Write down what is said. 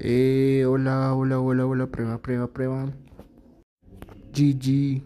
Eh, hola, hola, hola, hola, prueba, prueba, prueba. GG.